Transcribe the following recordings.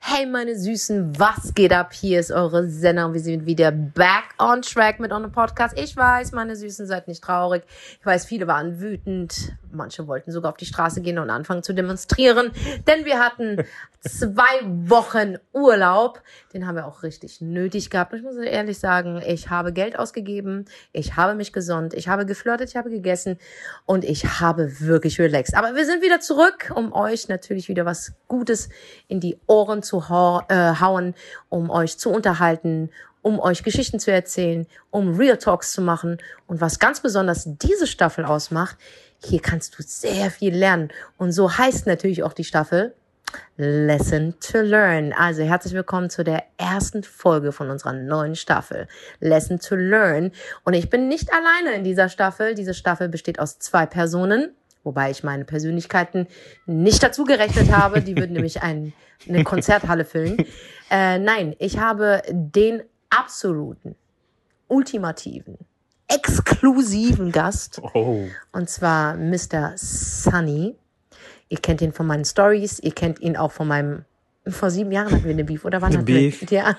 Hey meine Süßen, was geht ab? Hier ist eure Senna und wir sind wieder back on track mit unserem Podcast. Ich weiß, meine Süßen, seid nicht traurig. Ich weiß, viele waren wütend. Manche wollten sogar auf die Straße gehen und anfangen zu demonstrieren, denn wir hatten zwei Wochen Urlaub. Den haben wir auch richtig nötig gehabt. Und ich muss ehrlich sagen, ich habe Geld ausgegeben, ich habe mich gesonnt, ich habe geflirtet, ich habe gegessen und ich habe wirklich relaxed. Aber wir sind wieder zurück, um euch natürlich wieder was Gutes in die Ohren zu äh, hauen, um euch zu unterhalten, um euch Geschichten zu erzählen, um Real Talks zu machen. Und was ganz besonders diese Staffel ausmacht, hier kannst du sehr viel lernen. Und so heißt natürlich auch die Staffel Lesson to Learn. Also herzlich willkommen zu der ersten Folge von unserer neuen Staffel Lesson to Learn. Und ich bin nicht alleine in dieser Staffel. Diese Staffel besteht aus zwei Personen wobei ich meine Persönlichkeiten nicht dazu gerechnet habe. Die würden nämlich ein, eine Konzerthalle füllen. Äh, nein, ich habe den absoluten, ultimativen, exklusiven Gast. Oh. Und zwar Mr. Sunny. Ihr kennt ihn von meinen Stories, ihr kennt ihn auch von meinem vor sieben Jahren hatten wir eine Beef, oder wann hatten Beef? wir? Ja,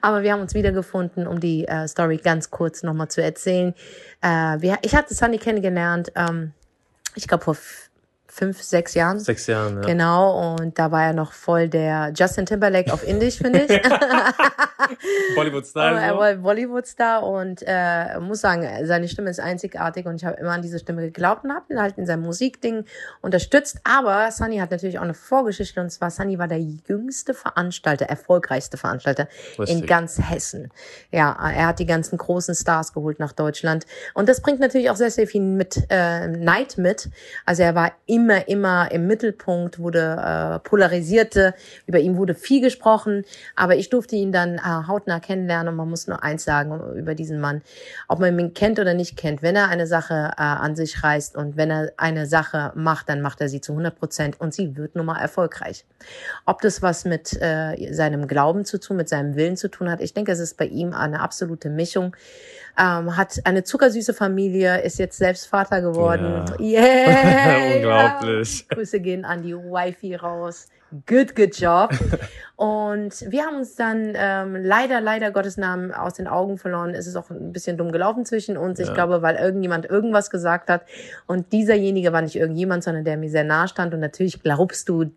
aber wir haben uns wiedergefunden, um die äh, Story ganz kurz nochmal zu erzählen. Äh, wir, ich hatte Sunny kennengelernt, ähm, ich glaube vor fünf, sechs Jahren. Sechs Jahren, ja. Genau, und da war er noch voll der Justin Timberlake auf Indisch, finde ich. Bollywood-Style. Aber er war Bollywood-Star und äh, muss sagen, seine Stimme ist einzigartig und ich habe immer an diese Stimme geglaubt und habe ihn halt in seinem Musikding unterstützt. Aber Sunny hat natürlich auch eine Vorgeschichte und zwar Sunny war der jüngste Veranstalter, erfolgreichste Veranstalter in Richtig. ganz Hessen. Ja, er hat die ganzen großen Stars geholt nach Deutschland und das bringt natürlich auch sehr, sehr viel mit äh, Neid mit. Also er war immer, immer im Mittelpunkt, wurde äh, polarisierte, über ihn wurde viel gesprochen, aber ich durfte ihn dann äh, hautnah kennenlernen und man muss nur eins sagen über diesen Mann, ob man ihn kennt oder nicht kennt, wenn er eine Sache äh, an sich reißt und wenn er eine Sache macht, dann macht er sie zu 100 Prozent und sie wird nun mal erfolgreich. Ob das was mit äh, seinem Glauben zu tun, mit seinem Willen zu tun hat, ich denke, es ist bei ihm eine absolute Mischung. Ähm, hat eine zuckersüße Familie, ist jetzt selbst Vater geworden. Yeah! Unglaublich. Ja. Grüße gehen an die Wifi raus. Good, good job. Und wir haben uns dann ähm, leider, leider Gottes Namen aus den Augen verloren. Es ist auch ein bisschen dumm gelaufen zwischen uns. Ich Ja. glaube, weil irgendjemand irgendwas gesagt hat. Und dieserjenige war nicht irgendjemand, sondern der mir sehr nahe stand. Und natürlich glaubst du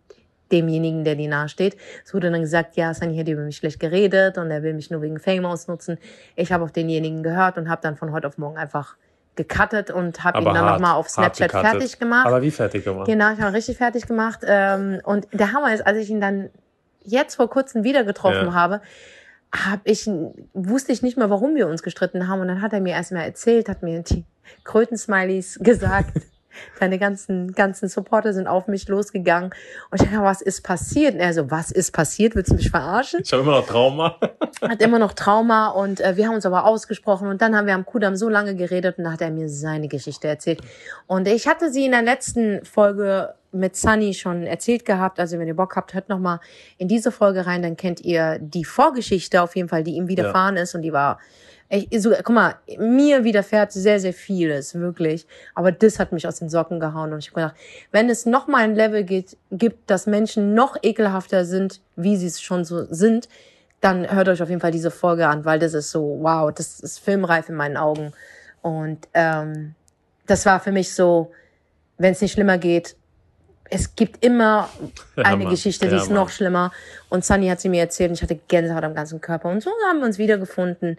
demjenigen, der dir nahe steht. Es wurde dann gesagt, ja, Sunny hat über mich schlecht geredet und er will mich nur wegen Fame ausnutzen. Ich habe auf denjenigen gehört und habe dann von heute auf morgen einfach gecuttet und habe ihn dann nochmal auf Snapchat fertig gemacht. Aber wie fertig gemacht? Genau, ich habe richtig fertig gemacht. Ähm, und der Hammer ist, als ich ihn dann jetzt vor kurzem wieder getroffen Ja. habe, hab ich, wusste ich nicht mehr, warum wir uns gestritten haben. Und dann hat er mir erstmal erzählt, hat mir die Krötensmileys gesagt. Deine ganzen, ganzen Supporter sind auf mich losgegangen. Und ich dachte, was ist passiert? Und er so, was ist passiert? Willst du mich verarschen? Ich habe immer noch Trauma. hat immer noch Trauma und äh, wir haben uns aber ausgesprochen und dann haben wir am Kudam so lange geredet und dann hat er mir seine Geschichte erzählt. Und ich hatte sie in der letzten Folge mit Sunny schon erzählt gehabt. Also wenn ihr Bock habt, hört noch mal in diese Folge rein, dann kennt ihr die Vorgeschichte auf jeden Fall, die ihm widerfahren ist und die war ich, so, guck mal, mir widerfährt sehr, sehr vieles, wirklich. Aber das hat mich aus den Socken gehauen. Und ich habe gedacht, wenn es noch mal ein Level geht, gibt, dass Menschen noch ekelhafter sind, wie sie es schon so sind, dann hört euch auf jeden Fall diese Folge an, weil das ist so, wow, das ist filmreif in meinen Augen. Und ähm, das war für mich so, wenn es nicht schlimmer geht, es gibt immer Ja, eine Mann. Geschichte, die Ja, ist Mann. noch schlimmer. Und Sunny hat sie mir erzählt und ich hatte Gänsehaut am ganzen Körper. Und so haben wir uns wiedergefunden.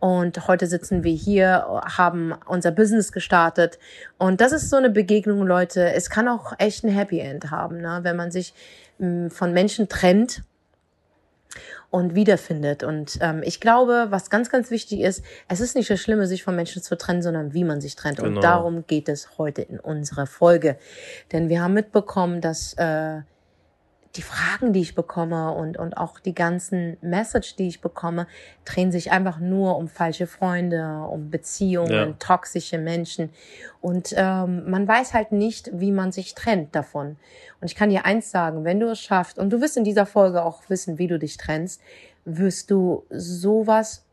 Und heute sitzen wir hier, haben unser Business gestartet. Und das ist so eine Begegnung, Leute. Es kann auch echt ein Happy End haben, ne? wenn man sich mh, von Menschen trennt und wiederfindet. Und ähm, ich glaube, was ganz, ganz wichtig ist, es ist nicht das Schlimme, sich von Menschen zu trennen, sondern wie man sich trennt. Und Genau. darum geht es heute in unserer Folge. Denn wir haben mitbekommen, dass äh, die Fragen, die ich bekomme und, und auch die ganzen Message, die ich bekomme, drehen sich einfach nur um falsche Freunde, um Beziehungen, Ja. toxische Menschen. Und ähm, man weiß halt nicht, wie man sich trennt davon. Und ich kann dir eins sagen, wenn du es schaffst, und du wirst in dieser Folge auch wissen, wie du dich trennst, wirst du sowas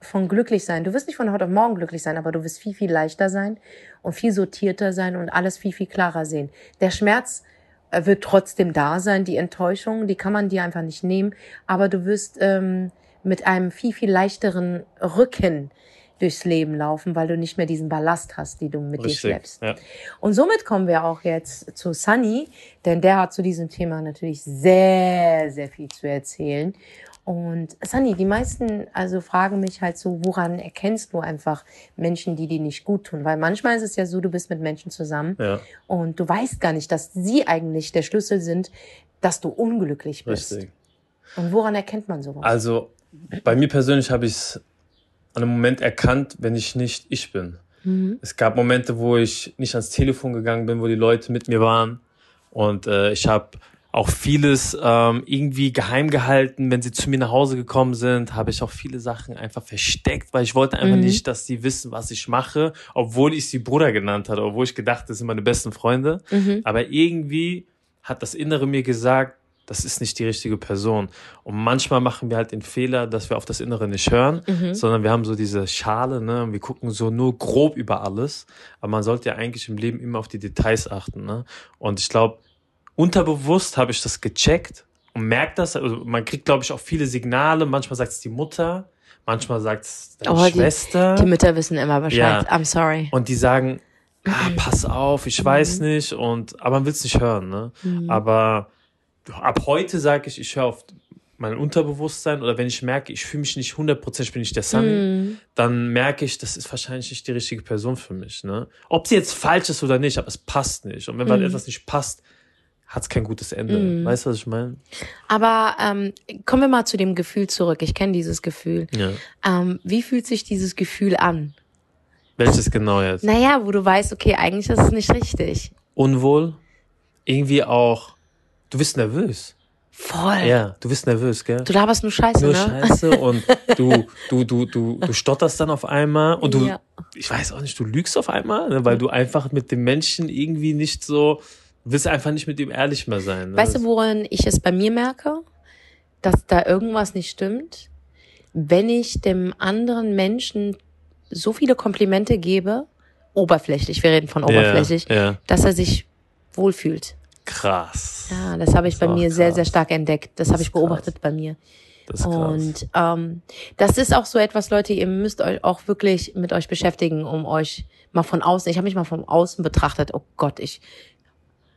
von glücklich sein. Du wirst nicht von heute auf morgen glücklich sein, aber du wirst viel, viel leichter sein und viel sortierter sein und alles viel, viel klarer sehen. Der Schmerz wird trotzdem da sein, die Enttäuschung, die kann man dir einfach nicht nehmen, aber du wirst ähm, mit einem viel, viel leichteren Rücken durchs Leben laufen, weil du nicht mehr diesen Ballast hast, die du mit dir Richtig. schleppst. Ja. Und somit kommen wir auch jetzt zu Sunny, denn der hat zu diesem Thema natürlich sehr, sehr viel zu erzählen. Und Sunny, die meisten also fragen mich halt so, woran erkennst du einfach Menschen, die dir nicht gut tun? Weil manchmal ist es ja so, du bist mit Menschen zusammen Ja. und du weißt gar nicht, dass sie eigentlich der Schlüssel sind, dass du unglücklich bist. Richtig. Und woran erkennt man sowas? Also bei mir persönlich habe ich es an einem Moment erkannt, wenn ich nicht ich bin. Mhm. Es gab Momente, wo ich nicht ans Telefon gegangen bin, wo die Leute mit mir waren. Und äh, ich habe auch vieles ähm, irgendwie geheim gehalten. Wenn sie zu mir nach Hause gekommen sind, habe ich auch viele Sachen einfach versteckt, weil ich wollte einfach Mhm. nicht, dass sie wissen, was ich mache, obwohl ich sie Bruder genannt hatte, obwohl ich gedacht, das sind meine besten Freunde. Mhm. Aber irgendwie hat das Innere mir gesagt, das ist nicht die richtige Person. Und manchmal machen wir halt den Fehler, dass wir auf das Innere nicht hören, Mhm. sondern wir haben so diese Schale, ne? und Wir gucken so nur grob über alles. Aber man sollte ja eigentlich im Leben immer auf die Details achten, ne? Und ich glaube, unterbewusst habe ich das gecheckt und merkt das. Also man kriegt, glaube ich, auch viele Signale. Manchmal sagt es die Mutter, manchmal sagt es deine Oh, die- Schwester. Die Mütter wissen immer Bescheid. Ja. I'm sorry. Und die sagen, ah, pass auf, ich weiß nicht. Und aber man will es nicht hören, ne? Mhm. Aber ab heute sage ich, ich höre auf mein Unterbewusstsein oder wenn ich merke, ich fühle mich nicht 100%, ich bin nicht der Sunny, Mhm. dann merke ich, das ist wahrscheinlich nicht die richtige Person für mich. Ne? Ob sie jetzt falsch ist oder nicht, aber es passt nicht. Und wenn Mhm. etwas nicht passt, hat es kein gutes Ende. Mhm. Weißt du, was ich meine? Aber ähm, kommen wir mal zu dem Gefühl zurück. Ich kenne dieses Gefühl. Ja. Ähm, wie fühlt sich dieses Gefühl an? Welches genau jetzt? Naja, wo du weißt, okay, eigentlich ist es nicht richtig. Unwohl? Irgendwie auch, du bist nervös. Voll. Ja, du bist nervös, gell? Du laberst nur Scheiße, Nur ne? Scheiße und du, du, du, du, du stotterst dann auf einmal und du, Ja. ich weiß auch nicht, du lügst auf einmal, ne, weil du einfach mit dem Menschen irgendwie nicht so, willst einfach nicht mit ihm ehrlich mehr sein. Ne? Weißt du, woran ich es bei mir merke? Dass da irgendwas nicht stimmt? Wenn ich dem anderen Menschen so viele Komplimente gebe, oberflächlich, wir reden von oberflächlich, Ja, ja. dass er sich wohlfühlt. krass. Ja, das habe ich Das bei mir sehr, krass. sehr stark entdeckt. Das, Das habe ich ist krass. beobachtet bei mir. Das ist krass. Und ähm, das ist auch so etwas, Leute, ihr müsst euch auch wirklich mit euch beschäftigen, um euch mal von außen, ich habe mich mal von außen betrachtet, oh Gott, ich,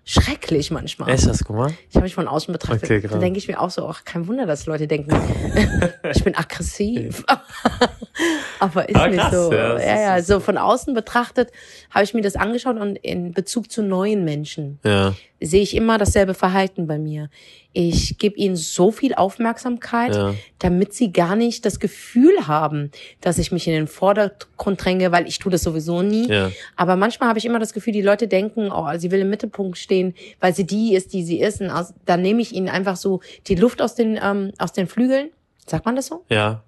schrecklich manchmal. Echt, hast du gemacht? Ich habe mich von außen betrachtet. Okay, da krass. denke ich mir auch so, ach, kein Wunder, dass Leute denken, ich bin aggressiv. Aber ist Ah, nicht so. ja, Ja, das ja, ist- so von außen betrachtet habe ich mir das angeschaut und in Bezug zu neuen Menschen Ja, sehe ich immer dasselbe Verhalten bei mir. Ich gebe ihnen so viel Aufmerksamkeit, ja. damit sie gar nicht das Gefühl haben, dass ich mich in den Vordergrund dränge, weil ich tue das sowieso nie. Ja. Aber manchmal habe ich immer das Gefühl, die Leute denken, oh, sie will im Mittelpunkt stehen, weil sie die ist, die sie ist. Und aus, dann nehme ich ihnen einfach so die Luft aus den, ähm, aus den Flügeln. Sagt man das so? Ja,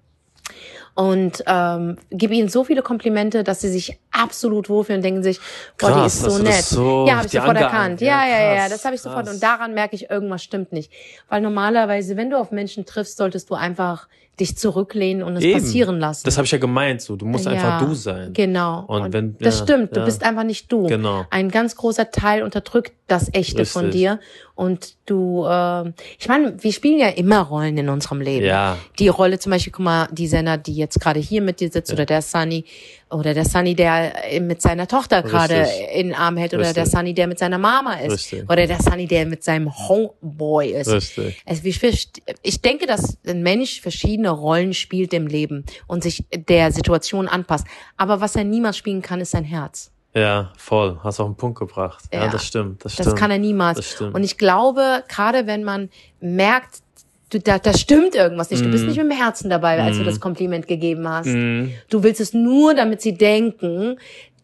Und ähm, gebe ihnen so viele Komplimente, dass sie sich absolut wohlfühlen und denken sich, boah, die Krass, ist hast so nett. so ja, habe ich sofort angeeignet? erkannt. Ja, Ja, ja, ja, das habe ich sofort. krass. Und daran merke ich, irgendwas stimmt nicht. Weil normalerweise, wenn du auf Menschen triffst, solltest du einfach dich zurücklehnen und es Eben. passieren lassen. das habe ich ja gemeint. So, du musst Ja, einfach du sein. Genau. Und wenn- das ja, stimmt, du ja. bist einfach nicht du. Genau. Ein ganz großer Teil unterdrückt das Echte von Richtig. dir. Und du, äh, ich meine, wir spielen ja immer Rollen in unserem Leben. Ja. Die Rolle zum Beispiel, guck mal, die Senna, die jetzt gerade hier mit dir sitzt, oder der Sunny, oder der Sunny, der äh, mit seiner Tochter gerade in den Arm hält, oder Richtig. der Sunny, der mit seiner Mama ist, Richtig. oder der Sunny, der mit seinem Homeboy ist. Richtig. Also ich, denke, dass ein Mensch verschiedene Rollen spielt im Leben und sich der Situation anpasst. Aber was er niemals spielen kann, ist sein Herz. Ja, voll. Hast auf den Punkt gebracht. Ja, Ja. das stimmt. Das, Das stimmt. kann er niemals. Das. Und ich glaube, gerade wenn man merkt, du, da, da stimmt irgendwas nicht, du bist nicht mit dem Herzen dabei, als du das Kompliment gegeben hast. Mhm. Du willst es nur, damit sie denken,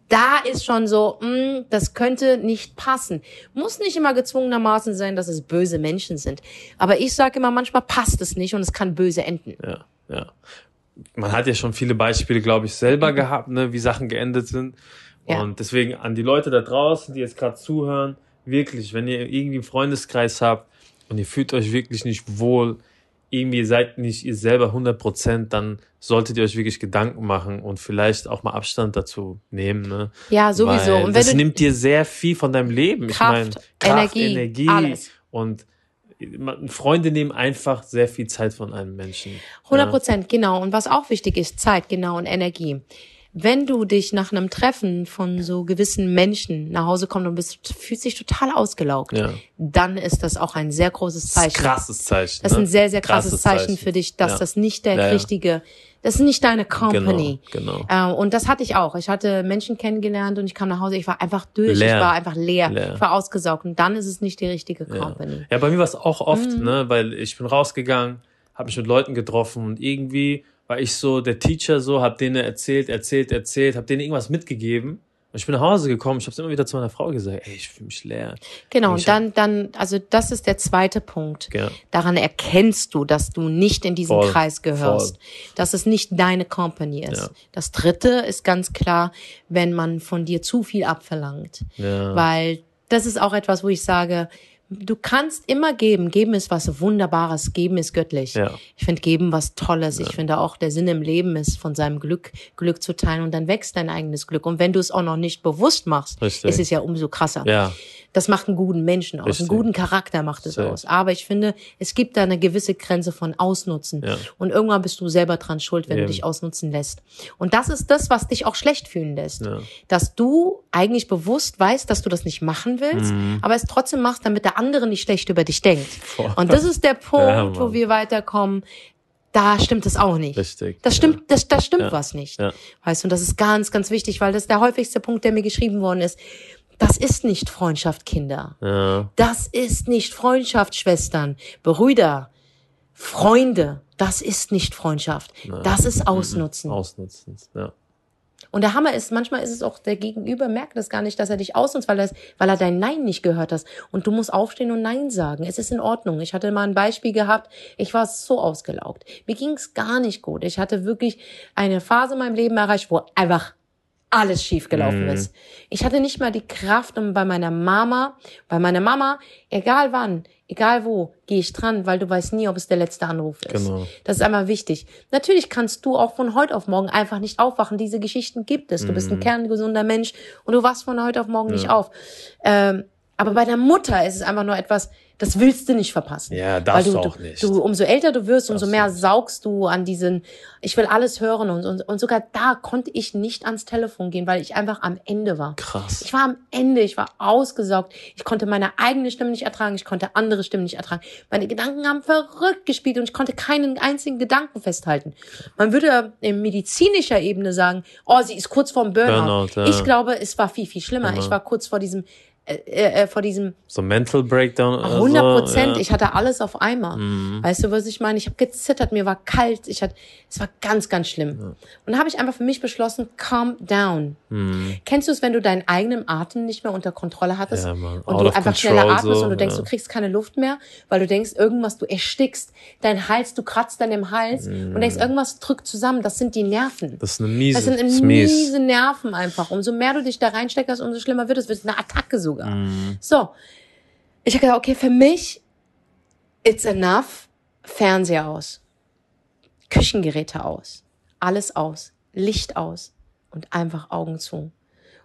da ist schon so, mh, das könnte nicht passen. Muss nicht immer gezwungenermaßen sein, dass es böse Menschen sind. Aber ich sage immer, manchmal passt es nicht und es kann böse enden. Ja, ja. Man hat ja schon viele Beispiele, glaube ich, selber gehabt, ne, wie Sachen geendet sind. Ja. Und deswegen an die Leute da draußen, die jetzt gerade zuhören, wirklich, wenn ihr irgendwie einen Freundeskreis habt und ihr fühlt euch wirklich nicht wohl, irgendwie seid nicht ihr selber 100 Prozent, dann solltet ihr euch wirklich Gedanken machen und vielleicht auch mal Abstand dazu nehmen. Ne? Ja, sowieso. Weil Und wenn das nimmt dir sehr viel von deinem Leben. ich meine, Kraft, Kraft, Energie, Energie alles. und Freunde nehmen einfach sehr viel Zeit von einem Menschen. 100 Prozent, genau. Und was auch wichtig ist, Zeit, genau, und Energie. Wenn du dich nach einem Treffen von so gewissen Menschen nach Hause kommst und bist, fühlst dich total ausgelaugt, Ja. dann ist das auch ein sehr großes Das ist ein Zeichen. krasses Zeichen. Das ist ne? ein sehr, sehr krasses, Zeichen, für dich, dass Ja. das nicht der Ja, richtige, das ist nicht deine Company. Genau, genau. Äh, und das hatte ich auch. Ich hatte Menschen kennengelernt und ich kam nach Hause, ich war einfach durch, Leer. ich war einfach leer, Leer. ich war ausgesaugt und dann ist es nicht die richtige Company. Ja, bei mir war es auch oft, Mhm. ne, weil ich bin rausgegangen, habe mich mit Leuten getroffen und irgendwie war ich so der Teacher so, habe denen erzählt, erzählt, erzählt, habe denen irgendwas mitgegeben. Und ich bin nach Hause gekommen, ich habe immer wieder zu meiner Frau gesagt, ey, ich fühle mich leer. Genau, und dann, dann, also das ist der zweite Punkt. Ja. Daran erkennst du, dass du nicht in diesen Voll, Kreis gehörst, dass es nicht deine Company ist. Ja. Das dritte ist ganz klar, wenn man von dir zu viel abverlangt. Ja. Weil das ist auch etwas, wo ich sage, du kannst immer geben. Geben ist was Wunderbares. Geben ist göttlich. Ja. Ich finde Geben was Tolles. Ich finde auch, der Sinn im Leben ist, von seinem Glück Glück zu teilen und dann wächst dein eigenes Glück. Und wenn du es auch noch nicht bewusst machst, Richtig. ist es ja umso krasser. Ja, Das macht einen guten Menschen aus. Richtig. Einen guten Charakter macht es aus. Aber ich finde, es gibt da eine gewisse Grenze von Ausnutzen. Ja. Und irgendwann bist du selber dran schuld, wenn Eben. du dich ausnutzen lässt. Und das ist das, was dich auch schlecht fühlen lässt. Ja. Dass du eigentlich bewusst weißt, dass du das nicht machen willst, Mhm. aber es trotzdem machst, damit der andere nicht schlecht über dich denkt. Voll. Und das ist der Punkt, Ja, wo wir weiterkommen. Da stimmt es auch nicht. Richtig. Das ja. stimmt, das, das stimmt Ja. was nicht. Ja. Weißt du, und das ist ganz, ganz wichtig, weil das ist der häufigste Punkt, der mir geschrieben worden ist. Das ist nicht Freundschaft, Kinder. Ja. Das ist nicht Freundschaft, Schwestern, Brüder, Freunde. Das ist nicht Freundschaft. Das ist Ausnutzen. Ausnutzen. Ja. Und der Hammer ist, manchmal ist es auch, der Gegenüber merkt das gar nicht, dass er dich ausnutzt, weil, er es- weil er dein Nein nicht gehört hast. Und du musst aufstehen und Nein sagen. Es ist in Ordnung. Ich hatte mal ein Beispiel gehabt. Ich war so ausgelaugt. Mir ging es gar nicht gut. Ich hatte wirklich eine Phase in meinem Leben erreicht, wo einfach alles schief gelaufen ist. Ich hatte nicht mal die Kraft, um bei meiner Mama, bei meiner Mama, egal wann, egal wo, gehe ich dran, weil du weißt nie, ob es der letzte Anruf ist. Genau. Das ist einmal wichtig. Natürlich kannst du auch von heute auf morgen einfach nicht aufwachen. Diese Geschichten gibt es. Du bist Mhm. ein kerngesunder Mensch und du wachst von heute auf morgen nicht auf. Ähm, aber bei der Mutter ist es einfach nur etwas, das willst du nicht verpassen. Ja, darfst Weil du du, auch nicht. Du, umso älter du wirst, umso mehr saugst du an diesen, ich will alles hören und, und, und sogar da konnte ich nicht ans Telefon gehen, weil ich einfach am Ende war. Krass. Ich war am Ende, ich war ausgesaugt. Ich konnte meine eigene Stimme nicht ertragen, ich konnte andere Stimmen nicht ertragen. Meine Gedanken haben verrückt gespielt und ich konnte keinen einzigen Gedanken festhalten. Man würde in medizinischer Ebene sagen, oh, sie ist kurz vorm Burnout. Burnout, ja. Ich glaube, es war viel, viel schlimmer. Genau. Ich war kurz vor diesem, äh, äh, vor diesem So Mental Breakdown. oder 100 so, Prozent. ja. Mhm. Ich hatte alles auf einmal. Weißt du, was ich meine? Ich habe gezittert, mir war kalt. Ich hatte, es war ganz, ganz schlimm. Und dann habe ich einfach für mich beschlossen, calm down. Mhm. Kennst du es, wenn du deinen eigenen Atem nicht mehr unter Kontrolle hattest Ja, und Out du einfach control schneller atmest so, und du denkst, ja. du kriegst keine Luft mehr, weil du denkst, irgendwas, du erstickst, dein Hals, du kratzt an dem Hals und denkst, irgendwas drückt zusammen. Das sind die Nerven. Mhm. Das ist eine miese. Das sind mies. miese Nerven einfach. Umso mehr du dich da reinsteckst, umso schlimmer wird es. Wird eine Attacke sogar. Mhm. So. Ich habe gedacht, okay, für mich, it's enough. Fernseher aus. Küchengeräte aus. Alles aus. Licht aus. Und einfach Augen zu.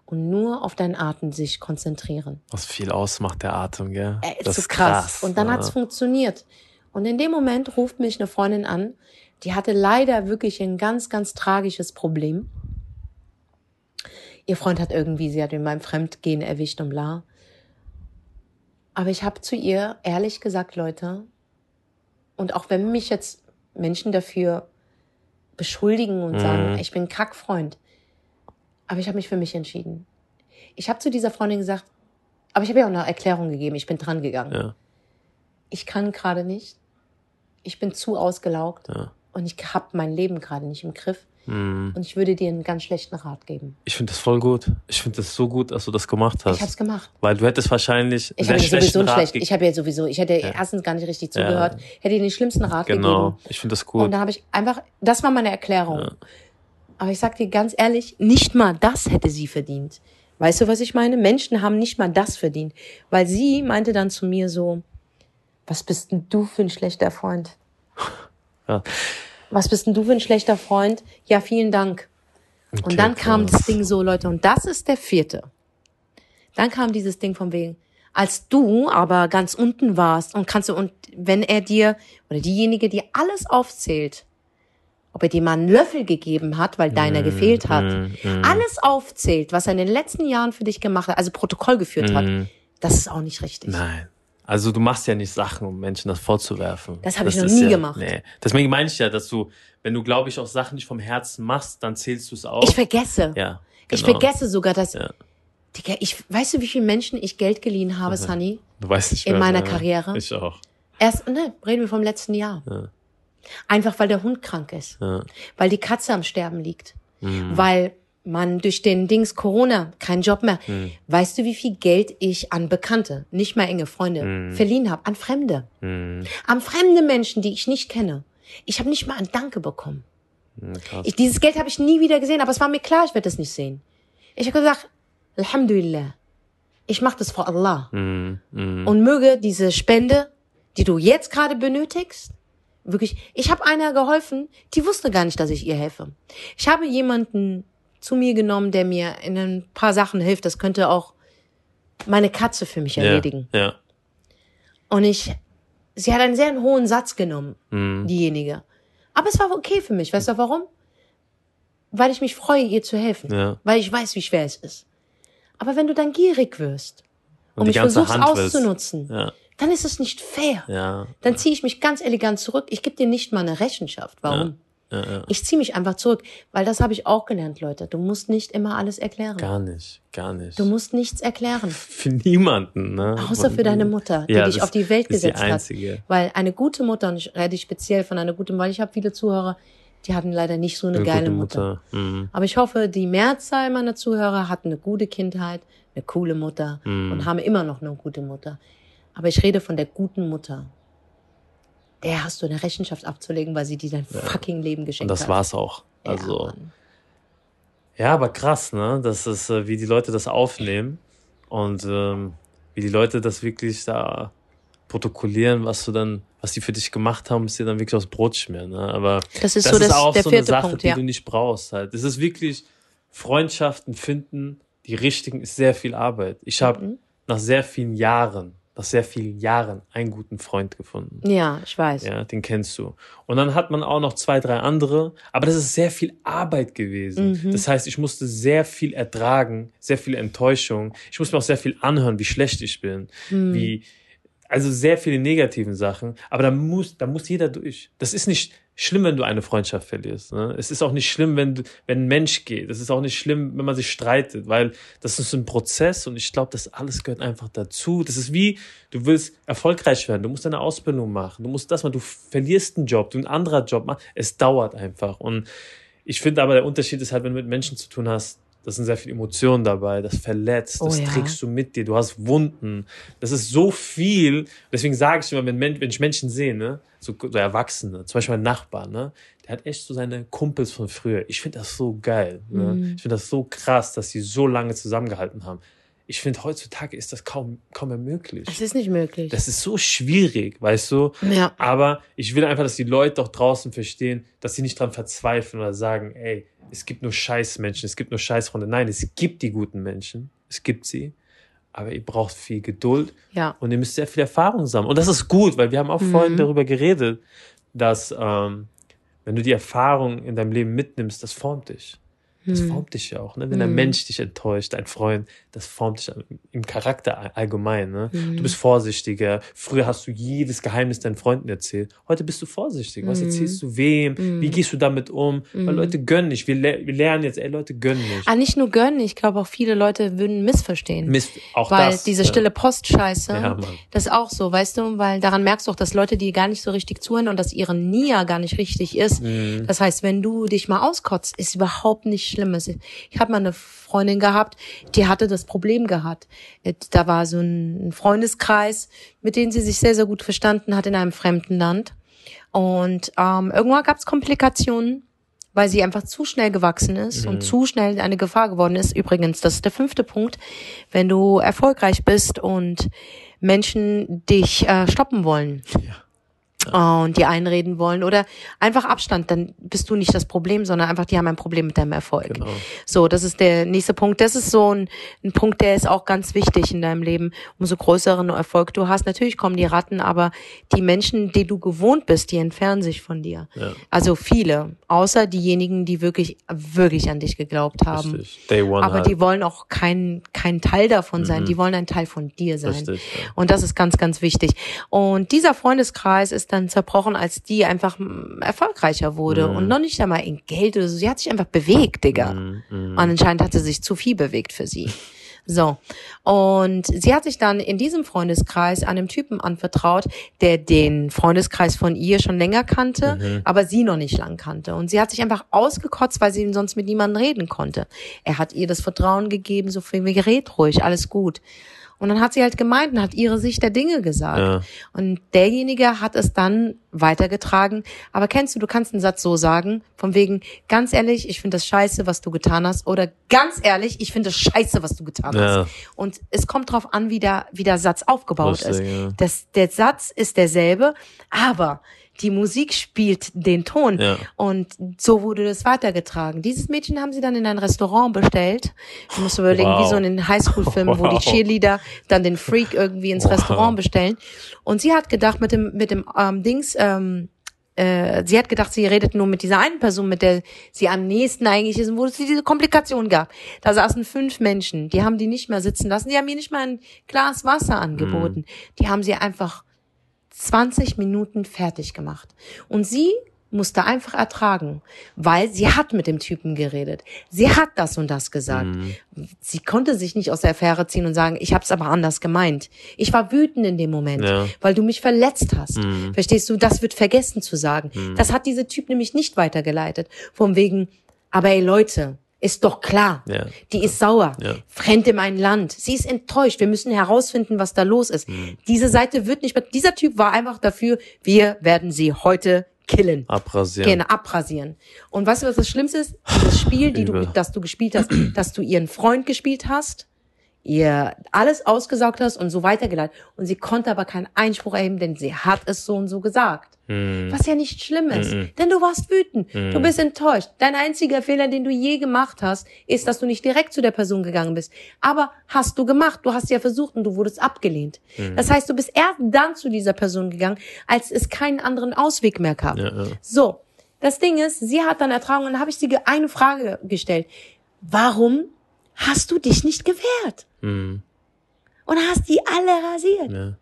Und nur auf deinen Atem sich konzentrieren. Was viel ausmacht, der Atem, gell? Ist das so ist krass. krass. Und dann ja. hat's funktioniert. Und in dem Moment ruft mich eine Freundin an, die hatte leider wirklich ein ganz, ganz tragisches Problem. Ihr Freund hat irgendwie, sie hat ihn beim Fremdgehen erwischt und bla. Aber ich habe zu ihr ehrlich gesagt, Leute, und auch wenn mich jetzt Menschen dafür beschuldigen und sagen, ich bin ein Kackfreund, aber ich habe mich für mich entschieden. Ich habe zu dieser Freundin gesagt, aber ich habe ihr auch eine Erklärung gegeben, ich bin dran gegangen. Ja, Ich kann gerade nicht. Ich bin zu ausgelaugt ja. und ich habe mein Leben gerade nicht im Griff. Mhm. Und ich würde dir einen ganz schlechten Rat geben. Ich finde das voll gut. Ich finde das so gut, dass du das gemacht hast. Ich habe es gemacht. Weil du hättest wahrscheinlich Ich sehr schlechten Rat schlecht. Ich habe ihr sowieso, ich hätte ihr erstens gar nicht richtig Ja. zugehört, hätte ihr den schlimmsten Rat Genau. gegeben. Ich finde das Und gut. da habe ich einfach, das war meine Erklärung. Aber ich sag dir ganz ehrlich, nicht mal das hätte sie verdient. Weißt du, was ich meine? Menschen haben nicht mal das verdient. Weil sie meinte dann zu mir so, was bist denn du für ein schlechter Freund? Ja. Was bist denn du für ein schlechter Freund? Ja, vielen Dank. Okay, Und dann kam krass. das Ding so, Leute, und das ist der vierte. Dann kam dieses Ding von wegen, als du aber ganz unten warst und kannst du, und wenn er dir, oder diejenige, die alles aufzählt, ob er dir mal einen Löffel gegeben hat, weil deiner gefehlt hat, mm, mm. alles aufzählt, was er in den letzten Jahren für dich gemacht hat, also Protokoll geführt hat, Mm. das ist auch nicht richtig. Nein. Also du machst ja nicht Sachen, um Menschen das vorzuwerfen. Das habe ich noch nie ja, gemacht. Nee. Deswegen meine ich ja, dass du, wenn du, glaube ich, auch Sachen nicht vom Herzen machst, dann zählst du es auf. Ich vergesse. ja, Ich genau. vergesse sogar, dass, Ja. Digga, ich, weißt du, wie viele Menschen ich Geld geliehen habe, Sunny? Du weißt nicht in mehr, meiner ja. Karriere? Ich auch. Erst, ne, reden wir vom letzten Jahr. Ja. Einfach weil der Hund krank ist. Ja. Weil die Katze am Sterben liegt. Mhm. Weil man durch den Dings Corona keinen Job mehr. Mhm. Weißt du, wie viel Geld ich an Bekannte, nicht mal enge Freunde, Mhm. verliehen habe? An Fremde. Mhm. An fremde Menschen, die ich nicht kenne. Ich habe nicht mal ein Danke bekommen. Krass. Ich, dieses Geld habe ich nie wieder gesehen, aber es war mir klar, ich werde es nicht sehen. Ich habe gesagt, Alhamdulillah, ich mache das vor Allah. Mhm. Mhm. Und möge diese Spende, die du jetzt gerade benötigst, wirklich, ich habe einer geholfen, die wusste gar nicht, dass ich ihr helfe. Ich habe jemanden zu mir genommen, der mir in ein paar Sachen hilft. Das könnte auch meine Katze für mich erledigen. Ja. ja. Und ich, sie hat einen sehr hohen Satz genommen, Mhm. diejenige. Aber es war okay für mich. Weißt du warum? Weil ich mich freue, ihr zu helfen. Ja. Weil ich weiß, wie schwer es ist. Aber wenn du dann gierig wirst und, Und mich versuchst Hand auszunutzen, Ja. dann ist es nicht fair. Ja. Dann ziehe ich mich ganz elegant zurück. Ich gebe dir nicht mal eine Rechenschaft. Warum? Ja. ja. Ich ziehe mich einfach zurück, weil das habe ich auch gelernt, Leute. Du musst nicht immer alles erklären. Gar nicht. Gar nicht. Du musst nichts erklären. für niemanden, ne? Außer für deine Mutter, die Ja, dich auf die Welt ist die gesetzt hat. einzige. Weil eine gute Mutter, und ich rede speziell von einer guten, weil ich habe viele Zuhörer, die hatten leider nicht so eine, Eine geile Mutter. Mutter. Mhm. Aber ich hoffe, die Mehrzahl meiner Zuhörer hatten eine gute Kindheit, eine coole Mutter Mhm. und haben immer noch eine gute Mutter. Aber ich rede von der guten Mutter. Der hast du eine Rechenschaft abzulegen, weil sie dir dein fucking Leben Und geschenkt das hat. war's auch. Ja, Also, Mann. ja, aber krass, ne? Das ist, äh, wie die Leute das aufnehmen und ähm, wie die Leute das wirklich da protokollieren, was du dann, was die für dich gemacht haben, ist dir dann wirklich aufs Brot schmieren. Ne? Aber das ist das so ist das, auch der so eine Sache, Punkt, die ja. du nicht brauchst halt. Es ist wirklich Freundschaften finden, die richtigen, ist sehr viel Arbeit. Ich habe Mhm. nach sehr vielen Jahren, nach sehr vielen Jahren einen guten Freund gefunden. Ja, ich weiß. Ja, den kennst du. Und dann hat man auch noch zwei, drei andere, aber das ist sehr viel Arbeit gewesen. Mhm. Das heißt, ich musste sehr viel ertragen, sehr viel Enttäuschung. Ich musste mir auch sehr viel anhören, wie schlecht ich bin, Mhm. wie, also sehr viele negativen Sachen. Aber da muss, da muss jeder durch. Das ist nicht schlimm, wenn du eine Freundschaft verlierst. Ne? Es ist auch nicht schlimm, wenn du, wenn ein Mensch geht. Es ist auch nicht schlimm, wenn man sich streitet, weil das ist ein Prozess und ich glaube, das alles gehört einfach dazu. Das ist wie, du willst erfolgreich werden, du musst deine Ausbildung machen, du musst das machen, du verlierst einen Job, du einen anderen Job machst. Es dauert einfach. Und ich finde aber, der Unterschied ist halt, wenn du mit Menschen zu tun hast, das sind sehr viele Emotionen dabei, das verletzt, das Oh ja. trägst du mit dir, du hast Wunden. Das ist so viel. Deswegen sage ich immer, wenn, wenn ich Menschen sehe, ne, so, so Erwachsene, zum Beispiel mein Nachbar, ne, der hat echt so seine Kumpels von früher. Ich finde das so geil. Ne? Mhm. Ich finde das so krass, dass sie so lange zusammengehalten haben. Ich finde, heutzutage ist das kaum, kaum mehr möglich. Es ist nicht möglich. Das ist so schwierig, weißt du? ja. Aber ich will einfach, dass die Leute auch draußen verstehen, dass sie nicht dran verzweifeln oder sagen, ey, es gibt nur Scheißmenschen, es gibt nur Scheißfreunde. Nein, es gibt die guten Menschen, es gibt sie, aber ihr braucht viel Geduld ja. und ihr müsst sehr viel Erfahrung sammeln. Und das ist gut, weil wir haben auch vorhin Mhm. darüber geredet, dass ähm, wenn du die Erfahrung in deinem Leben mitnimmst, das formt dich. Das Hm. formt dich ja auch, ne? Wenn ein Mhm. Mensch dich enttäuscht, ein Freund, das formt dich im Charakter all- allgemein, ne? Du bist vorsichtiger. Früher hast du jedes Geheimnis deinen Freunden erzählt. Heute bist du vorsichtig. Was erzählst du wem? Wie gehst du damit um? Weil. Leute gönnen nicht. Wir, le wir lernen jetzt, ey, Leute gönnen nicht. Ah, nicht nur gönnen, ich glaube auch viele Leute würden missverstehen. Mist, auch weil das. diese ja. stille Postscheiße, Ja, das ist auch so, weißt du, weil daran merkst du auch, dass Leute, die gar nicht so richtig zuhören und dass ihre Nia gar nicht richtig ist. Das heißt, wenn du dich mal auskotzt, ist überhaupt nicht schlimm. Es ist- Ich habe mal eine Freundin gehabt, die hatte das Problem gehabt. Da war so ein Freundeskreis, mit dem sie sich sehr, sehr gut verstanden hat in einem fremden Land. Und ähm, irgendwann gab es Komplikationen, weil sie einfach zu schnell gewachsen ist Mhm. und zu schnell eine Gefahr geworden ist. Übrigens, das ist der fünfte Punkt. Wenn du erfolgreich bist und Menschen dich äh, stoppen wollen, Ja. Und die einreden wollen oder einfach Abstand, dann bist du nicht das Problem, sondern einfach die haben ein Problem mit deinem Erfolg. Genau. So, das ist der nächste Punkt. Das ist so ein, ein Punkt, der ist auch ganz wichtig in deinem Leben. Umso größeren Erfolg du hast, natürlich kommen die Ratten, aber die Menschen, die du gewohnt bist, die entfernen sich von dir. Ja. Also viele, außer diejenigen, die wirklich, wirklich an dich geglaubt haben. Richtig. Day one Aber halt. die wollen auch kein, kein Teil davon sein. Die wollen ein Teil von dir sein. Richtig, ja. Und das ist ganz, ganz wichtig. Und dieser Freundeskreis ist dann zerbrochen, als die einfach erfolgreicher wurde und noch nicht einmal in Geld oder so. Sie hat sich einfach bewegt, Digga. Mhm, Und anscheinend hat sie sich zu viel bewegt für sie. So. Und sie hat sich dann in diesem Freundeskreis einem Typen anvertraut, der den Freundeskreis von ihr schon länger kannte, aber sie noch nicht lang kannte. Und sie hat sich einfach ausgekotzt, weil sie sonst mit niemandem reden konnte. Er hat ihr das Vertrauen gegeben, so viel wie red ruhig, alles gut. Und dann hat sie halt gemeint und hat ihre Sicht der Dinge gesagt. Ja. Und derjenige hat es dann weitergetragen. Aber kennst du, du kannst einen Satz so sagen, von wegen, ganz ehrlich, ich finde das scheiße, was du getan hast. Oder ganz ehrlich, ich finde das scheiße, was du getan Ja. hast. Und es kommt drauf an, wie der, wie der Satz aufgebaut Lustig, ist. ja. Das, der Satz ist derselbe, aber die Musik spielt den Ton. Ja. Und so wurde das weitergetragen. Dieses Mädchen haben sie dann in ein Restaurant bestellt. Du musst überlegen, Wow. wie so in den Highschool-Filmen, wo die Wow. Cheerleader dann den Freak irgendwie ins Wow. Restaurant bestellen. Und sie hat gedacht, mit dem, mit dem ähm, Dings, ähm, äh, sie hat gedacht, sie redet nur mit dieser einen Person, mit der sie am nächsten eigentlich ist, wo es diese Komplikation gab. Da saßen fünf Menschen, die haben die nicht mehr sitzen lassen, die haben ihr nicht mal ein Glas Wasser angeboten. Die haben sie einfach 20 Minuten fertig gemacht. Und sie musste einfach ertragen, weil sie hat mit dem Typen geredet. Sie hat das und das gesagt. Sie konnte sich nicht aus der Affäre ziehen und sagen, ich habe es aber anders gemeint. Ich war wütend in dem Moment, Ja. weil du mich verletzt hast. Verstehst du? Das wird vergessen zu sagen. Das hat diese Typ nämlich nicht weitergeleitet. Von wegen, aber ey Leute, ist doch klar. Ja. Die ist sauer. Ja. Fremd in mein Land. Sie ist enttäuscht. Wir müssen herausfinden, was da los ist. Mhm. Diese Seite wird nicht mehr. Dieser Typ war einfach dafür, wir werden sie heute killen. Abrasieren. Genau, abrasieren. Und weißt du, was das Schlimmste ist? Dieses Spiel, die du, das du gespielt hast, dass du ihren Freund gespielt hast, ihr alles ausgesaugt hast und so weitergeleitet. Und sie konnte aber keinen Einspruch erheben, denn sie hat es so und so gesagt. Hm. Was ja nicht schlimm ist. Denn du warst wütend. Du bist enttäuscht. Dein einziger Fehler, den du je gemacht hast, ist, dass du nicht direkt zu der Person gegangen bist. Aber hast du gemacht. Du hast ja versucht und du wurdest abgelehnt. Das heißt, du bist erst dann zu dieser Person gegangen, als es keinen anderen Ausweg mehr gab. Ja, ja. So. Das Ding ist, sie hat dann ertragen und dann habe ich sie eine Frage gestellt. Warum hast du dich nicht gewehrt? Hm. Und hast die alle rasiert. Ja.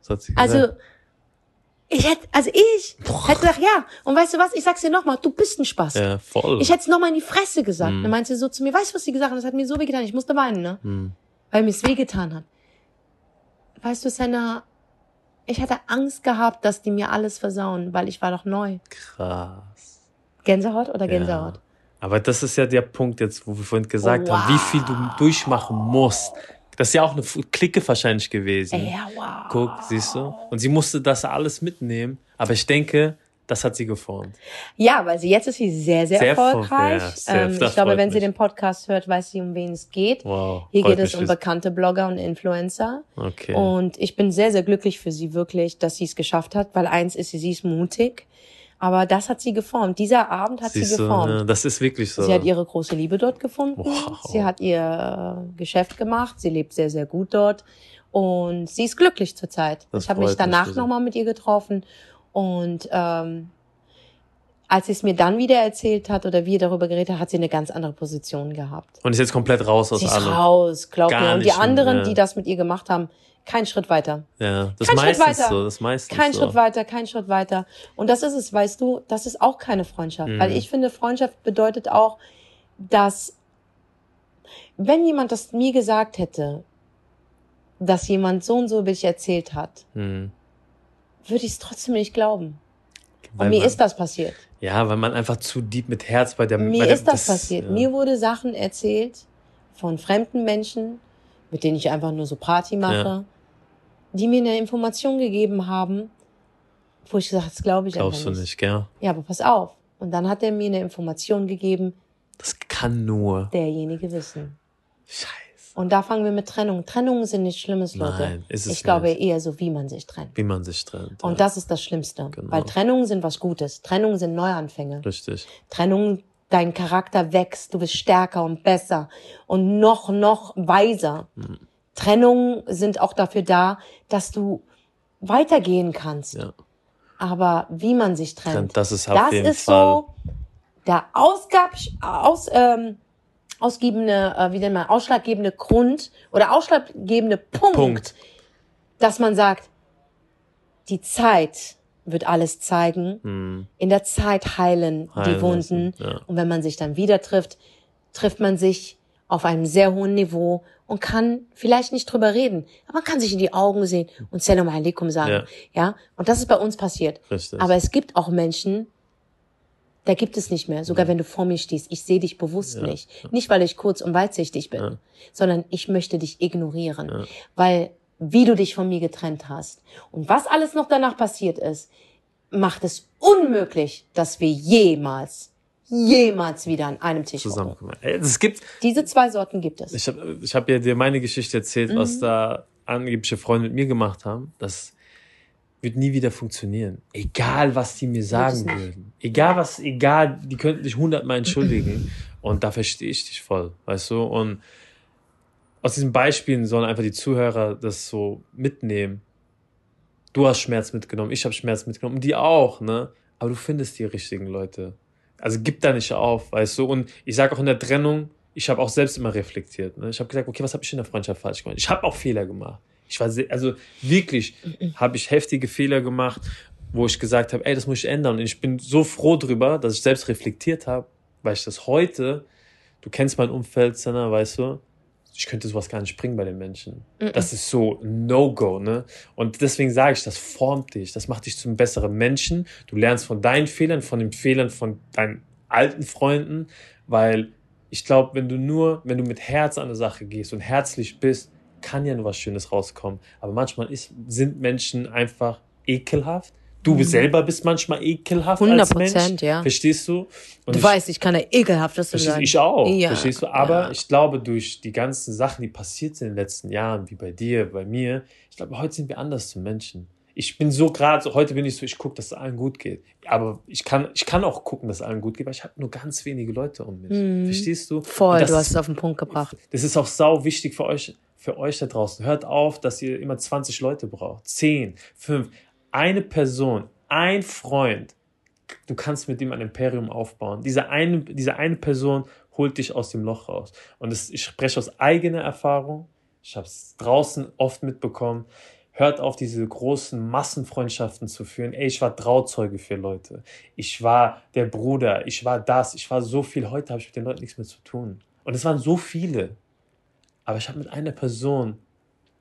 Das hat sie Also, gesagt. ich hätte, also ich hätte gesagt, ja. Und weißt du was? Ich sag's dir nochmal, du bist ein Spaß. Ja, voll. Ich hätte es nochmal in die Fresse gesagt. Mhm. Dann meinte sie so zu mir, weißt du, was sie gesagt hat? Das hat mir so wehgetan. Ich musste weinen, ne? Hm. Weil mir es wehgetan hat. Weißt du, Senna, ich hatte Angst gehabt, dass die mir alles versauen, weil ich war doch neu. Krass. Gänsehaut oder Gänsehaut? Ja. Aber das ist ja der Punkt jetzt, wo wir vorhin gesagt Oh, haben, wie viel du wow. durchmachen musst. Das ist ja auch eine Clique wahrscheinlich gewesen. Ja, wow. Guck, siehst du? Und sie musste das alles mitnehmen. Aber ich denke, das hat sie geformt. Ja, weil sie jetzt ist sie sehr, sehr, Sehr erfolgreich. erfolg- ja, ähm, ich glaube, wenn sie mich. den Podcast hört, weiß sie, um wen es geht. Wow. Hier geht es um bekannte Blogger und Influencer. Okay. Und ich bin sehr, sehr glücklich für sie wirklich, dass sie es geschafft hat, weil eins ist sie, sie ist mutig. Aber das hat sie geformt. Dieser Abend hat Siehst sie du, geformt. ne? Das ist wirklich so. Sie hat ihre große Liebe dort gefunden. Wow. Sie hat ihr äh, Geschäft gemacht. Sie lebt sehr, sehr gut dort. Und sie ist glücklich zurzeit. Das ich habe mich danach nochmal mit ihr getroffen. Und ähm, als sie es mir dann wieder erzählt hat oder wir darüber geredet haben, hat sie eine ganz andere Position gehabt. Und ist jetzt komplett raus aus Sie ist allem. raus, glaub Gar mir. Und die mehr, anderen, ja. die das mit ihr gemacht haben, kein Schritt weiter. Ja, das Kein Schritt meistens weiter. so. Das meistens Kein so. Schritt weiter, kein Schritt weiter. Und das ist es, weißt du, das ist auch keine Freundschaft. Mhm. Weil ich finde, Freundschaft bedeutet auch, dass wenn jemand das mir gesagt hätte, dass jemand so und so über dich erzählt hat, Hm. würde ich es trotzdem nicht glauben. Weil Und mir ist das passiert. Ja, weil man einfach zu deep mit Herz bei der bei Mir der, ist das, passiert. ja. Mir wurde Sachen erzählt von fremden Menschen, mit denen ich einfach nur so Party mache, Ja. die mir eine Information gegeben haben, wo ich gesagt habe, das glaube ich Glaubst einfach du nicht. nicht, gell? Ja, aber pass auf. Und dann hat er mir eine Information gegeben, Das kann nur. derjenige wissen. Scheiße. Und da fangen wir mit Trennung. Trennungen sind nichts Schlimmes, Leute. Nein, ist es ich glaube nicht. eher so, wie man sich trennt. Wie man sich trennt. Und ja. das ist das Schlimmste. Genau. Weil Trennungen sind was Gutes. Trennungen sind Neuanfänge. Richtig. Trennungen, dein Charakter wächst, du bist stärker und besser und noch, noch weiser. Mhm. Trennungen sind auch dafür da, dass du weitergehen kannst. Ja. Aber wie man sich trennt, Trennt, das ist auf das jeden ist Fall. so der Ausgab, aus, ähm, ausgebende, äh, wie nennt man, ausschlaggebende Grund oder ausschlaggebende Punkt, Punkt. dass man sagt, die Zeit wird alles zeigen. Hm. In der Zeit heilen, die Heilen Wunden. lassen, ja. Und wenn man sich dann wieder trifft, trifft man sich auf einem sehr hohen Niveau und kann vielleicht nicht drüber reden, aber man kann sich in die Augen sehen und Salam alaikum sagen. Ja. Ja. Und das ist bei uns passiert. Richtig. Aber es gibt auch Menschen, da gibt es nicht mehr, sogar wenn du vor mir stehst. Ich sehe dich bewusst Mhm. Ja. nicht. Nicht, weil ich kurz und weitsichtig bin, Ja. sondern ich möchte dich ignorieren. Ja. Weil, wie du dich von mir getrennt hast und was alles noch danach passiert ist, macht es unmöglich, dass wir jemals, jemals wieder an einem Tisch zusammenkommen. Es gibt, Diese zwei Sorten gibt es. ich habe ich hab ja dir meine Geschichte erzählt, Mhm. was da angebliche Freunde mit mir gemacht haben. Das wird nie wieder funktionieren. Egal, was die mir sagen würden. Egal, was, egal, die könnten dich hundertmal entschuldigen. Und da verstehe ich dich voll, weißt du? Und aus diesen Beispielen sollen einfach die Zuhörer das so mitnehmen. Du hast Schmerz mitgenommen, ich habe Schmerz mitgenommen, und die auch, ne? Aber du findest die richtigen Leute. Also gib da nicht auf, weißt du? Und ich sage auch in der Trennung, ich habe auch selbst immer reflektiert. Ne? Ich habe gesagt, okay, was habe ich in der Freundschaft falsch gemacht? Ich habe auch Fehler gemacht. Ich war sehr, also wirklich habe ich heftige Fehler gemacht, wo ich gesagt habe, ey, das muss ich ändern. Und ich bin so froh drüber, dass ich selbst reflektiert habe, weil ich das heute, du kennst mein Umfeld, Senna, weißt du, ich könnte sowas gar nicht bringen bei den Menschen. Das ist so No-Go, ne? Und deswegen sage ich, das formt dich, das macht dich zu einem besseren Menschen. Du lernst von deinen Fehlern, von den Fehlern von deinen alten Freunden, weil ich glaube, wenn du nur, wenn du mit Herz an eine Sache gehst und herzlich bist, kann ja nur was Schönes rauskommen. Aber manchmal ist, sind Menschen einfach ekelhaft. Du selber bist manchmal ekelhaft als 100%, Mensch. ja. Verstehst du? Und Du ich- weißt, ich kann ja ekelhaftes Verstehst, sein. ich auch, Ja. verstehst du? Aber Ja. ich glaube, durch die ganzen Sachen, die passiert sind in den letzten Jahren, wie bei dir, bei mir, ich glaube, heute sind wir anders zu Menschen. Ich bin so gerade, so, heute bin ich so, ich gucke, dass es allen gut geht. Aber ich kann, ich kann auch gucken, dass es allen gut geht, weil ich habe nur ganz wenige Leute um mich. Verstehst du? Mhm. Voll, du ist- hast es auf den Punkt gebracht. das ist auch sau wichtig für euch, für euch da draußen. Hört auf, dass ihr immer 20 Leute braucht. 10, 5. Eine Person, ein Freund. Du kannst mit ihm ein Imperium aufbauen. Diese eine, diese eine Person holt dich aus dem Loch raus. Und das, ich spreche aus eigener Erfahrung. Ich habe es draußen oft mitbekommen. Hört auf, diese großen Massenfreundschaften zu führen. Ey, ich war Trauzeuge für Leute. Ich war der Bruder. Ich war das. Ich war so viel. Heute habe ich mit den Leuten nichts mehr zu tun. Und es waren so viele. Aber ich habe mit einer Person,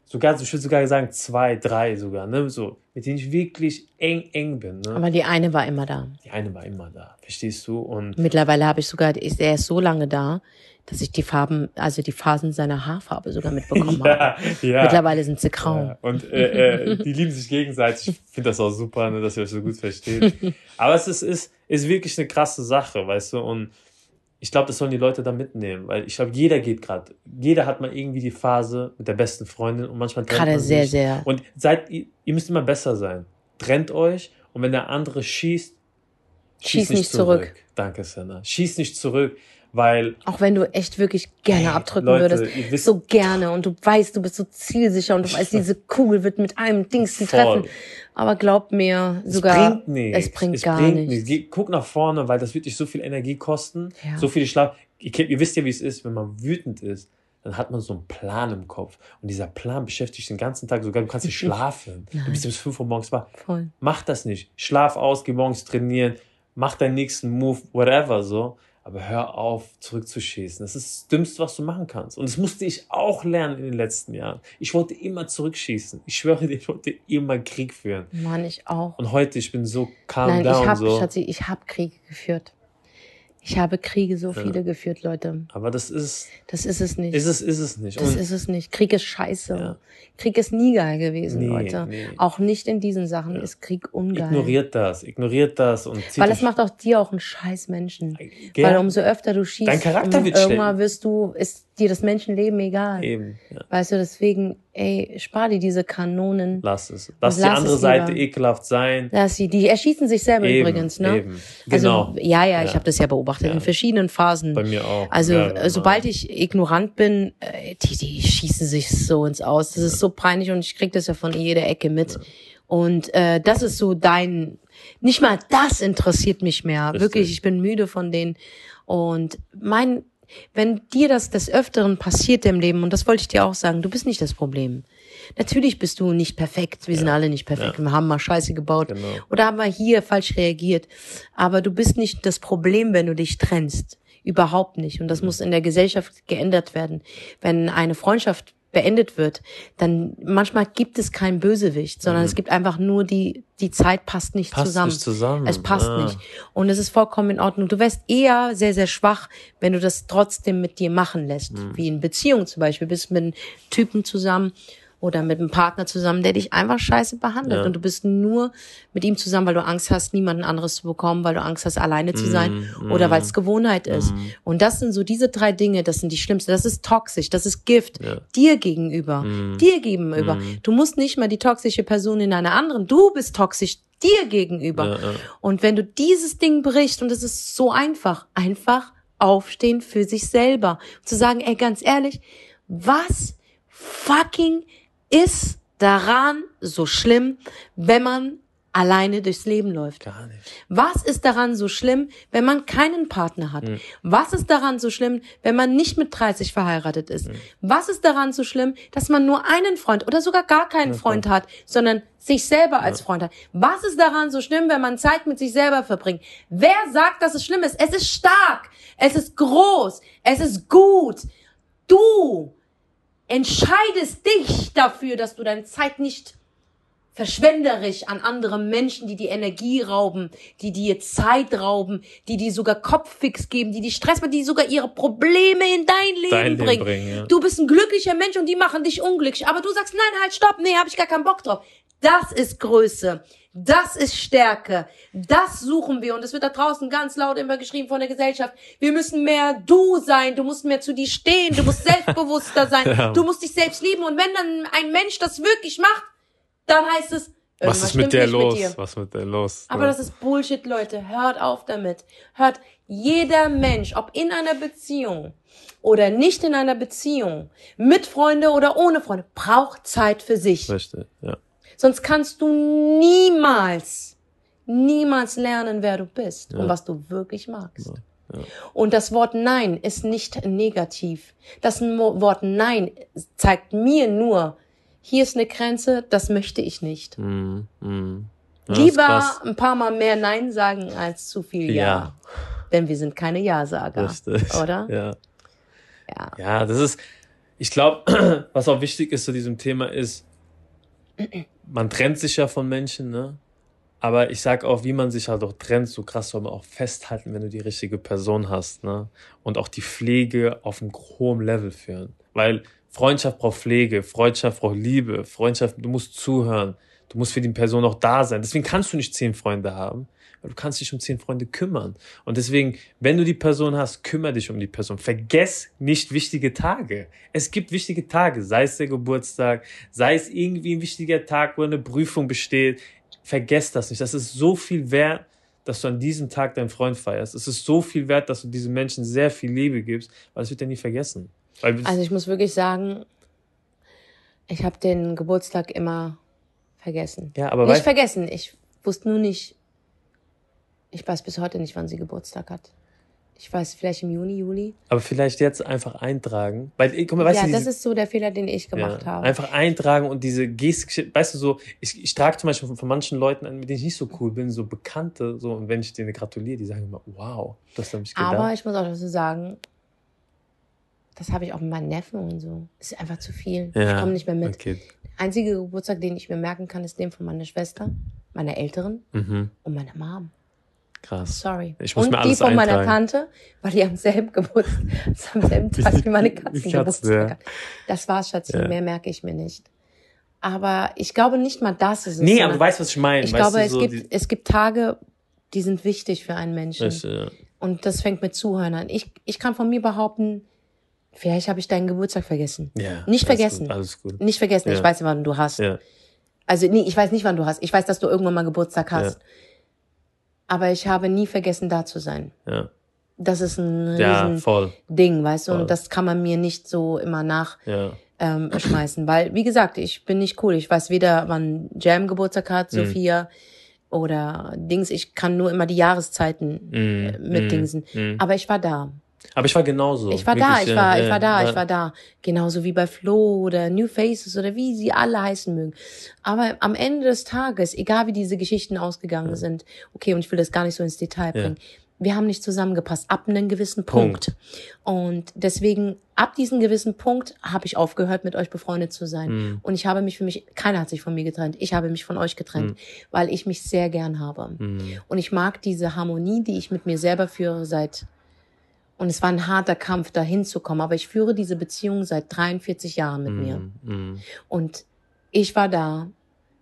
sogar, ich würde sogar sagen zwei, drei sogar, ne, so, mit denen ich wirklich eng, eng bin, ne. Aber die eine war immer da. Die eine war immer da, verstehst du? Und Mittlerweile habe ich sogar, ist er ist so lange da, dass ich die Farben, also die Phasen seiner Haarfarbe sogar mitbekommen habe. ja, ja. Mittlerweile sind sie grau. Ja, und äh, äh, die lieben sich gegenseitig. Ich finde das auch super, ne, dass ihr euch so gut versteht. Aber es ist, ist, ist wirklich eine krasse Sache, weißt du? Und ich glaube, das sollen die Leute da mitnehmen, weil ich glaube, jeder geht gerade, jeder hat mal irgendwie die Phase mit der besten Freundin und manchmal trennt Gerade man sehr, sich. sehr. Und seid, ihr, müsst immer besser sein. Trennt euch und wenn der andere schießt, Schieß nicht zurück. Danke, Senna. Schieß nicht zurück, weil Auch wenn du echt wirklich gerne Ey, abdrücken Leute, würdest. wisst- so gerne. Und du weißt, du bist so zielsicher und du weißt, diese Kugel wird mit einem Dings die treffen. Aber glaub mir, es sogar, bringt nichts. es bringt es gar bringt nichts. Geh, guck nach vorne, weil das wird dich so viel Energie kosten, Ja. so viel Schlaf. Ihr, ihr wisst ja, wie es ist, wenn man wütend ist. Dann hat man so einen Plan im Kopf. Und dieser Plan beschäftigt dich den ganzen Tag. Sogar du kannst nicht schlafen. Du bist bis 5 Uhr morgens wach. Voll. Mach das nicht. Schlaf aus, geh morgens trainieren, mach deinen nächsten Move, whatever, so. Aber hör auf, zurückzuschießen. Das ist das Dümmste, was du machen kannst. Und das musste ich auch lernen in den letzten Jahren. Ich wollte immer zurückschießen. Ich schwöre dir, ich wollte immer Krieg führen. Mann, ich auch. Und heute, ich bin so calm Nein, down, ich habe, so. Schatzi, ich habe Kriege geführt. Ich habe Kriege so viele geführt, Leute. Aber das ist, Das ist es nicht. ist es, ist es nicht. Das Und ist es nicht. Krieg ist scheiße. Ja. Krieg ist nie geil gewesen, Nee, Leute. nee. Auch nicht in diesen Sachen ist Krieg ungeil. ignoriert das, ignoriert das und zieht Weil es macht auch dir auch einen scheiß Menschen. Gell? Weil umso öfter du schießt, Dein Charakter wird irgendwann wirst du, ist dir das Menschenleben egal. Eben. Ja. Weißt du, deswegen, ey, spar dir diese Kanonen. Lass es. Lass die lass andere Seite ekelhaft sein. Lass sie, die erschießen sich selber Eben, übrigens, ne? eben. Genau. Also, ja, ja, ich Ja. habe das ja beobachtet Ja. in verschiedenen Phasen. Bei mir auch. Also sobald ich ignorant bin, äh, die, die schießen sich so ins Aus. Das ist so peinlich und ich krieg das ja von jeder Ecke mit. Und äh, das ist so dein, nicht mal das interessiert mich mehr. Richtig. Wirklich, ich bin müde von denen. Und mein, wenn dir das des Öfteren passiert im Leben, und das wollte ich dir auch sagen, du bist nicht das Problem. Natürlich bist du nicht perfekt. Wir sind alle nicht perfekt. Wir haben mal Scheiße gebaut. Genau. Oder haben wir hier falsch reagiert. Aber du bist nicht das Problem, wenn du dich trennst. Überhaupt nicht. Und das muss in der Gesellschaft geändert werden. Wenn eine Freundschaft beendet wird, dann manchmal gibt es keinen Bösewicht, sondern es gibt einfach nur die, die Zeit passt nicht Mhm. Passt zusammen. nicht zusammen. Es passt Ah. nicht. Und es ist vollkommen in Ordnung. Du wärst eher sehr, sehr schwach, wenn du das trotzdem mit dir machen lässt. Mhm. Wie in Beziehung zum Beispiel. Bist mit einem Typen zusammen oder mit einem Partner zusammen, der dich einfach scheiße behandelt. Ja. Und du bist nur mit ihm zusammen, weil du Angst hast, niemanden anderes zu bekommen, weil du Angst hast, alleine zu sein Mhm. oder weil es Gewohnheit ist. Und das sind so diese drei Dinge, das sind die schlimmsten. Das ist toxisch, das ist Gift. Ja. Dir gegenüber. Dir gegenüber. Du musst nicht mal die toxische Person in einer anderen. Du bist toxisch dir gegenüber. Ja. Und wenn du dieses Ding brichst, und es ist so einfach, einfach aufstehen für sich selber. Zu sagen, ey, ganz ehrlich, was fucking ist daran so schlimm, wenn man alleine durchs Leben läuft? Gar nicht. Was ist daran so schlimm, wenn man keinen Partner hat? Was ist daran so schlimm, wenn man nicht mit 30 verheiratet ist? Was ist daran so schlimm, dass man nur einen Freund oder sogar gar keinen Freund hat, sondern sich selber als Freund hat? Was ist daran so schlimm, wenn man Zeit mit sich selber verbringt? Wer sagt, dass es schlimm ist? Es ist stark, es ist groß, es ist gut. Du entscheidest dich dafür, dass du deine Zeit nicht verschwenderisch an andere Menschen, die die Energie rauben, die dir Zeit rauben, die dir sogar Kopffix geben, die die Stress machen, die sogar ihre Probleme in dein Leben Dein Leben bringen. bringen, ja. Du bist ein glücklicher Mensch und die machen dich unglücklich. Aber du sagst, nein, halt, stopp, nee, hab ich gar keinen Bock drauf. Das ist Größe. Das ist Stärke. Das suchen wir. Und es wird da draußen ganz laut immer geschrieben von der Gesellschaft. Wir müssen mehr du sein. Du musst mehr zu dir stehen. Du musst selbstbewusster sein. Ja. Du musst dich selbst lieben. Und wenn dann ein Mensch das wirklich macht, dann heißt es, Was ist mit der los? dir. Was mit der los? Aber das ist Bullshit, Leute. Hört auf damit. Hört, jeder Mensch, ob in einer Beziehung oder nicht in einer Beziehung, mit Freunde oder ohne Freunde, braucht Zeit für sich. Richtig, ja. Sonst kannst du niemals, niemals lernen, wer du bist und was du wirklich magst. Und das Wort Nein ist nicht negativ. Das Wort Nein zeigt mir nur, hier ist eine Grenze, das möchte ich nicht. Mhm. Mhm. Ja, Lieber ein paar Mal mehr Nein sagen als zu viel Ja. Ja. Denn wir sind keine Ja-Sager. Richtig. Oder? Ja. Ja. Ja, das ist, ich glaube, was auch wichtig ist zu diesem Thema ist, man trennt sich ja von Menschen, ne? Aber ich sag auch, wie man sich halt auch trennt, so krass soll man auch festhalten, wenn du die richtige Person hast, ne? Und auch die Pflege auf einem hohen Level führen. Weil Freundschaft braucht Pflege, Freundschaft braucht Liebe, Freundschaft, du musst zuhören, du musst für die Person auch da sein. Deswegen kannst du nicht zehn Freunde haben, du kannst dich um zehn Freunde kümmern. Und deswegen, wenn du die Person hast, kümmere dich um die Person. Vergess nicht wichtige Tage. Es gibt wichtige Tage, sei es der Geburtstag, sei es irgendwie ein wichtiger Tag, wo eine Prüfung besteht. Vergess das nicht. Das ist so viel wert, dass du an diesem Tag deinen Freund feierst. Es ist so viel wert, dass du diesen Menschen sehr viel Liebe gibst, weil es wird er nie vergessen. Also ich muss wirklich sagen, ich habe den Geburtstag immer vergessen. ja, aber nicht vergessen, ich wusste nur nicht, ich weiß bis heute nicht, wann sie Geburtstag hat. Ich weiß, vielleicht im Juni, Juli. aber vielleicht jetzt einfach eintragen. Weil, guck mal, weißt ja, du, das ist so der Fehler, den ich gemacht ja, habe. Einfach eintragen und diese Gestik, weißt du, so, ich, ich trage zum Beispiel von, von manchen Leuten an, mit denen ich nicht so cool bin, so Bekannte, so, und wenn ich denen gratuliere, die sagen immer, wow, hast an mich gedacht. Aber ich muss auch dazu sagen, das habe ich auch mit meinen Neffen und so. Es ist einfach zu viel. ja, Ich komme nicht mehr mit. Okay. Der einzige Geburtstag, den ich mir merken kann, ist dem von meiner Schwester, meiner Älteren Mhm, und meiner Mom. Krass. Sorry. Ich muss und mir alles die von meiner eintragen. Tante, weil die am selben Geburtstag, am selben Tag wie meine Katzen Katzen, ja. Das war's, Schatzchen. Ja. Mehr merke ich mir nicht. Aber ich glaube nicht mal das ist es. Nee, aber du weißt, was ich meine. ich weißt glaube, es so gibt, es gibt Tage, die sind wichtig für einen Menschen. Richtig, ja. Und das fängt mit Zuhören an. Ich, ich kann von mir behaupten, Vielleicht habe ich deinen Geburtstag vergessen. Ja. Nicht vergessen. Gut, alles gut. Nicht vergessen, ich Ja. weiß, wann du hast. Ja. Also nee, ich weiß nicht, wann du hast. Ich weiß, dass du irgendwann mal Geburtstag hast. Aber ich habe nie vergessen, da zu sein. Ja. Das ist ein Ja, riesen voll. Ding, weißt du? Voll. Und das kann man mir nicht so immer nach Ja. ähm, schmeißen. Weil, wie gesagt, ich bin nicht cool. Ich weiß weder, wann Jam Geburtstag hat, Mhm. Sophia oder Dings. Ich kann nur immer die Jahreszeiten äh, Mm, mitdingsen. mm, mm. Aber ich war da. Aber ich war genauso. Ich war da, Wirklich, ich ja, war, ja, ich war da, ja. ich war da. Genauso wie bei Flo oder New Faces oder wie sie alle heißen mögen. Aber am Ende des Tages, egal wie diese Geschichten ausgegangen sind, okay, und ich will das gar nicht so ins Detail Ja. bringen, wir haben nicht zusammengepasst ab einem gewissen Punkt. Und deswegen, ab diesem gewissen Punkt habe ich aufgehört, mit euch befreundet zu sein. Mhm. Und ich habe mich für mich, keiner hat sich von mir getrennt. Ich habe mich von euch getrennt, weil ich mich sehr gern habe. Mhm. Und ich mag diese Harmonie, die ich mit mir selber führe seit, und es war ein harter Kampf, da hinzukommen, aber ich führe diese Beziehung seit 43 Jahren mit mir. Mm, Und ich war da,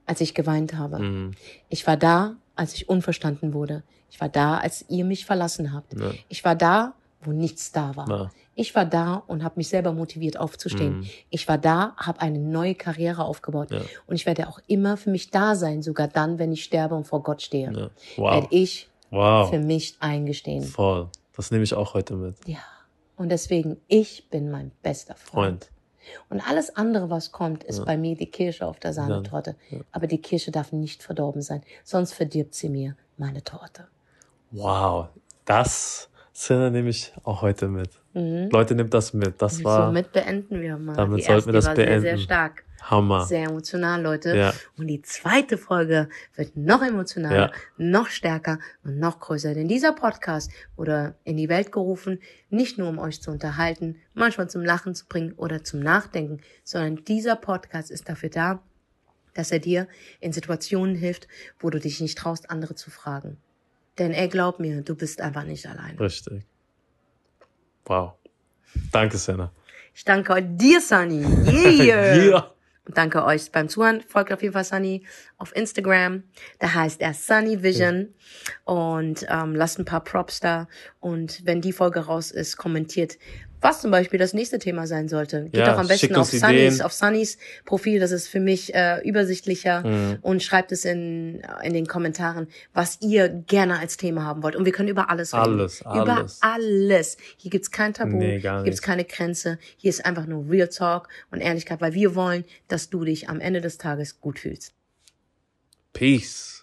als ich geweint habe. mm, Ich war da, als ich unverstanden wurde. Ich war da, als ihr mich verlassen habt. Ja. Ich war da, wo nichts da war. Ja. Ich war da und habe mich selber motiviert aufzustehen. Mhm. Ich war da, habe eine neue Karriere aufgebaut. Ja. Und ich werde auch immer für mich da sein, sogar dann, wenn ich sterbe und vor Gott stehe. Ja. Werde Wow. ich Wow. für mich eingestehen. Voll. Das nehme ich auch heute mit. Ja. Und deswegen, ich bin mein bester Freund. Freund. Und alles andere, was kommt, ist Ja. bei mir die Kirsche auf der Sahnetorte. Aber die Kirsche darf nicht verdorben sein, sonst verdirbt sie mir meine Torte. Wow. Das Sinne nehme ich auch heute mit. Mhm. Leute, nimmt das mit. Das war Somit beenden wir mal. Damit sollten wir das war sehr, sehr beenden. stark. Hammer. Sehr emotional, Leute. Ja. Und die zweite Folge wird noch emotionaler, Ja. noch stärker und noch größer. Denn dieser Podcast wurde in die Welt gerufen, nicht nur um euch zu unterhalten, manchmal zum Lachen zu bringen oder zum Nachdenken, sondern dieser Podcast ist dafür da, dass er dir in Situationen hilft, wo du dich nicht traust, andere zu fragen. Denn ey, glaub mir, du bist einfach nicht allein. Richtig. Wow. Danke, Senna. Ich danke dir, Sunny. Yeah. Yeah. Danke euch beim Zuhören. Folgt auf jeden Fall Sunny auf Instagram. Da heißt er Sunny Vision. Und ähm, lasst ein paar Props da. Und wenn die Folge raus ist, kommentiert, was zum Beispiel das nächste Thema sein sollte. Geht Ja, doch am besten auf Sunnys, auf Sunnys Profil. Das ist für mich äh, übersichtlicher. Mhm. Und schreibt es in, in den Kommentaren, was ihr gerne als Thema haben wollt. Und wir können über alles reden. Alles, Über alles. alles. Hier gibt's kein Tabu. Nee, Hier gibt's keine Grenze. Hier ist einfach nur Real Talk und Ehrlichkeit, weil wir wollen, dass du dich am Ende des Tages gut fühlst. Peace.